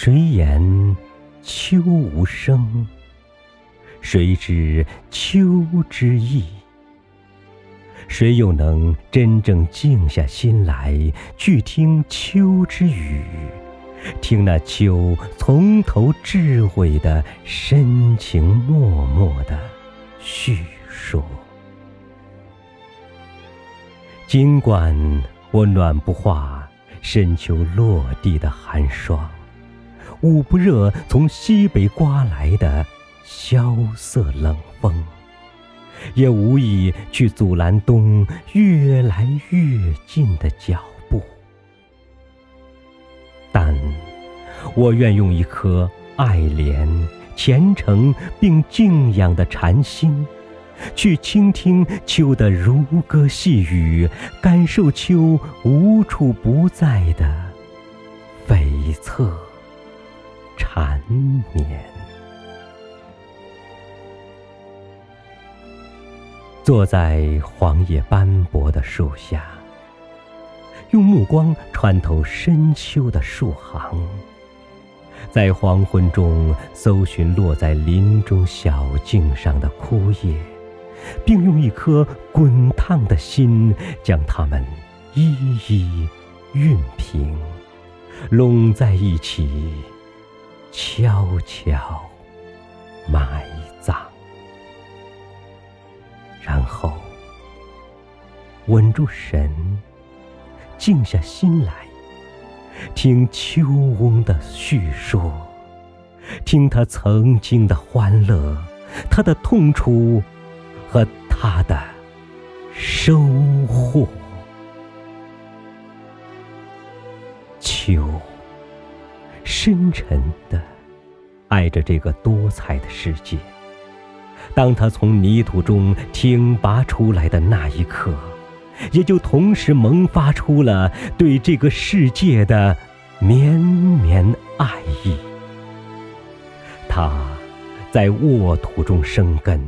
谁言秋无声？谁知秋之意？谁又能真正静下心来，去听秋之语？听那秋从头至尾的深情脉脉的叙说。尽管我暖不化深秋落地的寒霜，捂不热从西北刮来的萧瑟冷风，也无意去阻拦冬越来越近的脚步。但，我愿用一颗爱怜、虔诚并敬仰的禅心，去倾听秋的如歌细语，感受秋无处不在的悱恻缠绵。坐在黄叶斑驳的树下。用目光穿透深秋的树行，在黄昏中搜寻落在林中小径上的枯叶，并用一颗滚烫的心将它们一一熨平，拢在一起，悄悄埋葬，然后稳住神。静下心来，听秋翁的叙说，听他曾经的欢乐，他的痛楚和他的收获。秋，深沉的爱着这个多彩的世界。当他从泥土中挺拔出来的那一刻。也就同时萌发出了对这个世界的绵绵爱意。它在沃土中生根，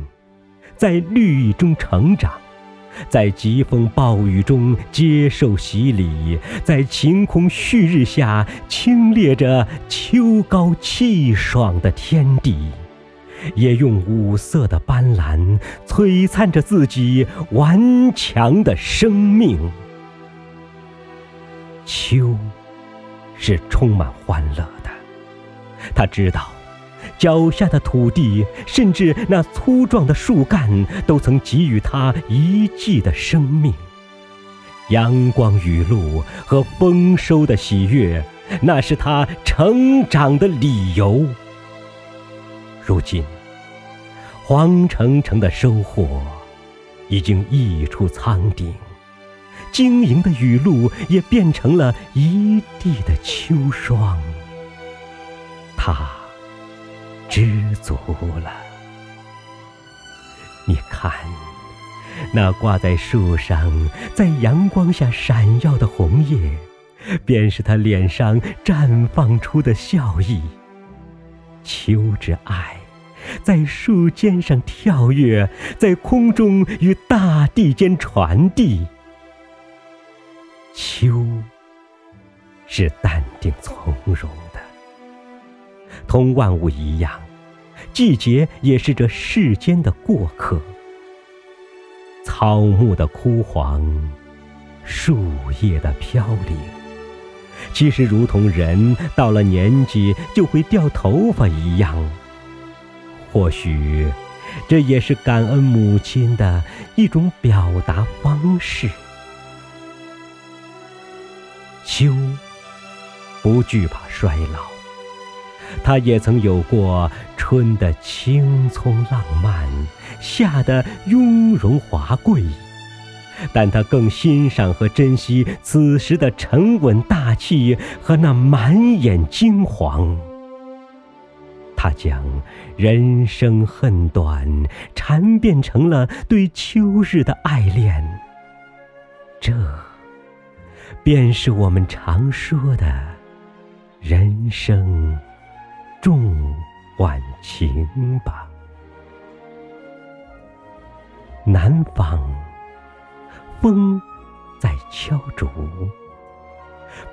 在绿意中成长，在疾风暴雨中接受洗礼，在晴空旭日下清冽着秋高气爽的天地。也用五色的斑斓璀璨着自己顽强的生命。秋，是充满欢乐的。他知道，脚下的土地，甚至那粗壮的树干，都曾给予他一季的生命。阳光雨露和丰收的喜悦，那是他成长的理由。如今，黄澄澄的收获已经溢出仓顶，晶莹的雨露也变成了一地的秋霜。他知足了。你看，那挂在树上，在阳光下闪耀的红叶，便是他脸上绽放出的笑意。秋之爱，在树尖上跳跃，在空中与大地间传递。秋是淡定从容，同万物一样，季节也是这世间的过客。草木的枯黄，树叶的飘零。其实，如同人到了年纪就会掉头发一样，或许这也是感恩母亲的一种表达方式。秋不惧怕衰老，他也曾有过春的青葱浪漫，夏的雍容华贵。但他更欣赏和珍惜此时的沉稳大气和那满眼金黄。他将人生恨短缠变成了对秋日的爱恋，这便是我们常说的人生重晚情吧。南方。风在敲竹，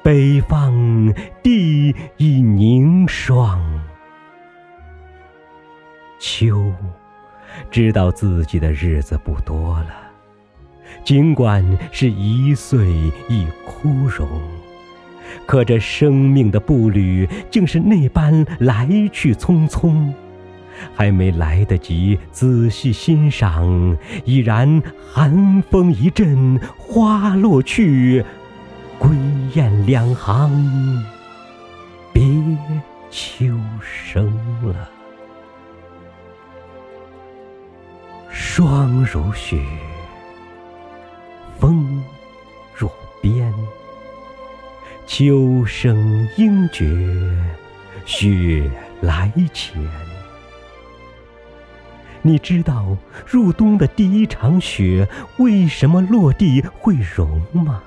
北方地已凝霜。秋知道自己的日子不多了，尽管是一岁一枯荣，可这生命的步履竟是那般来去匆匆。还没来得及仔细欣赏，已然寒风一阵，花落去，归雁两行，别秋声了。霜如雪，秋声应觉，雪来前。你知道入冬的第一场雪为什么落地会融吗？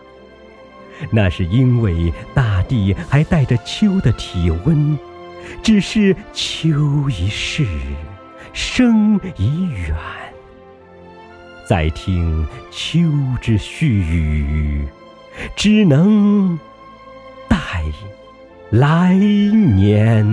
那是因为大地还带着秋的体温，只是秋已逝，声已远。再听秋之絮语，只能来年。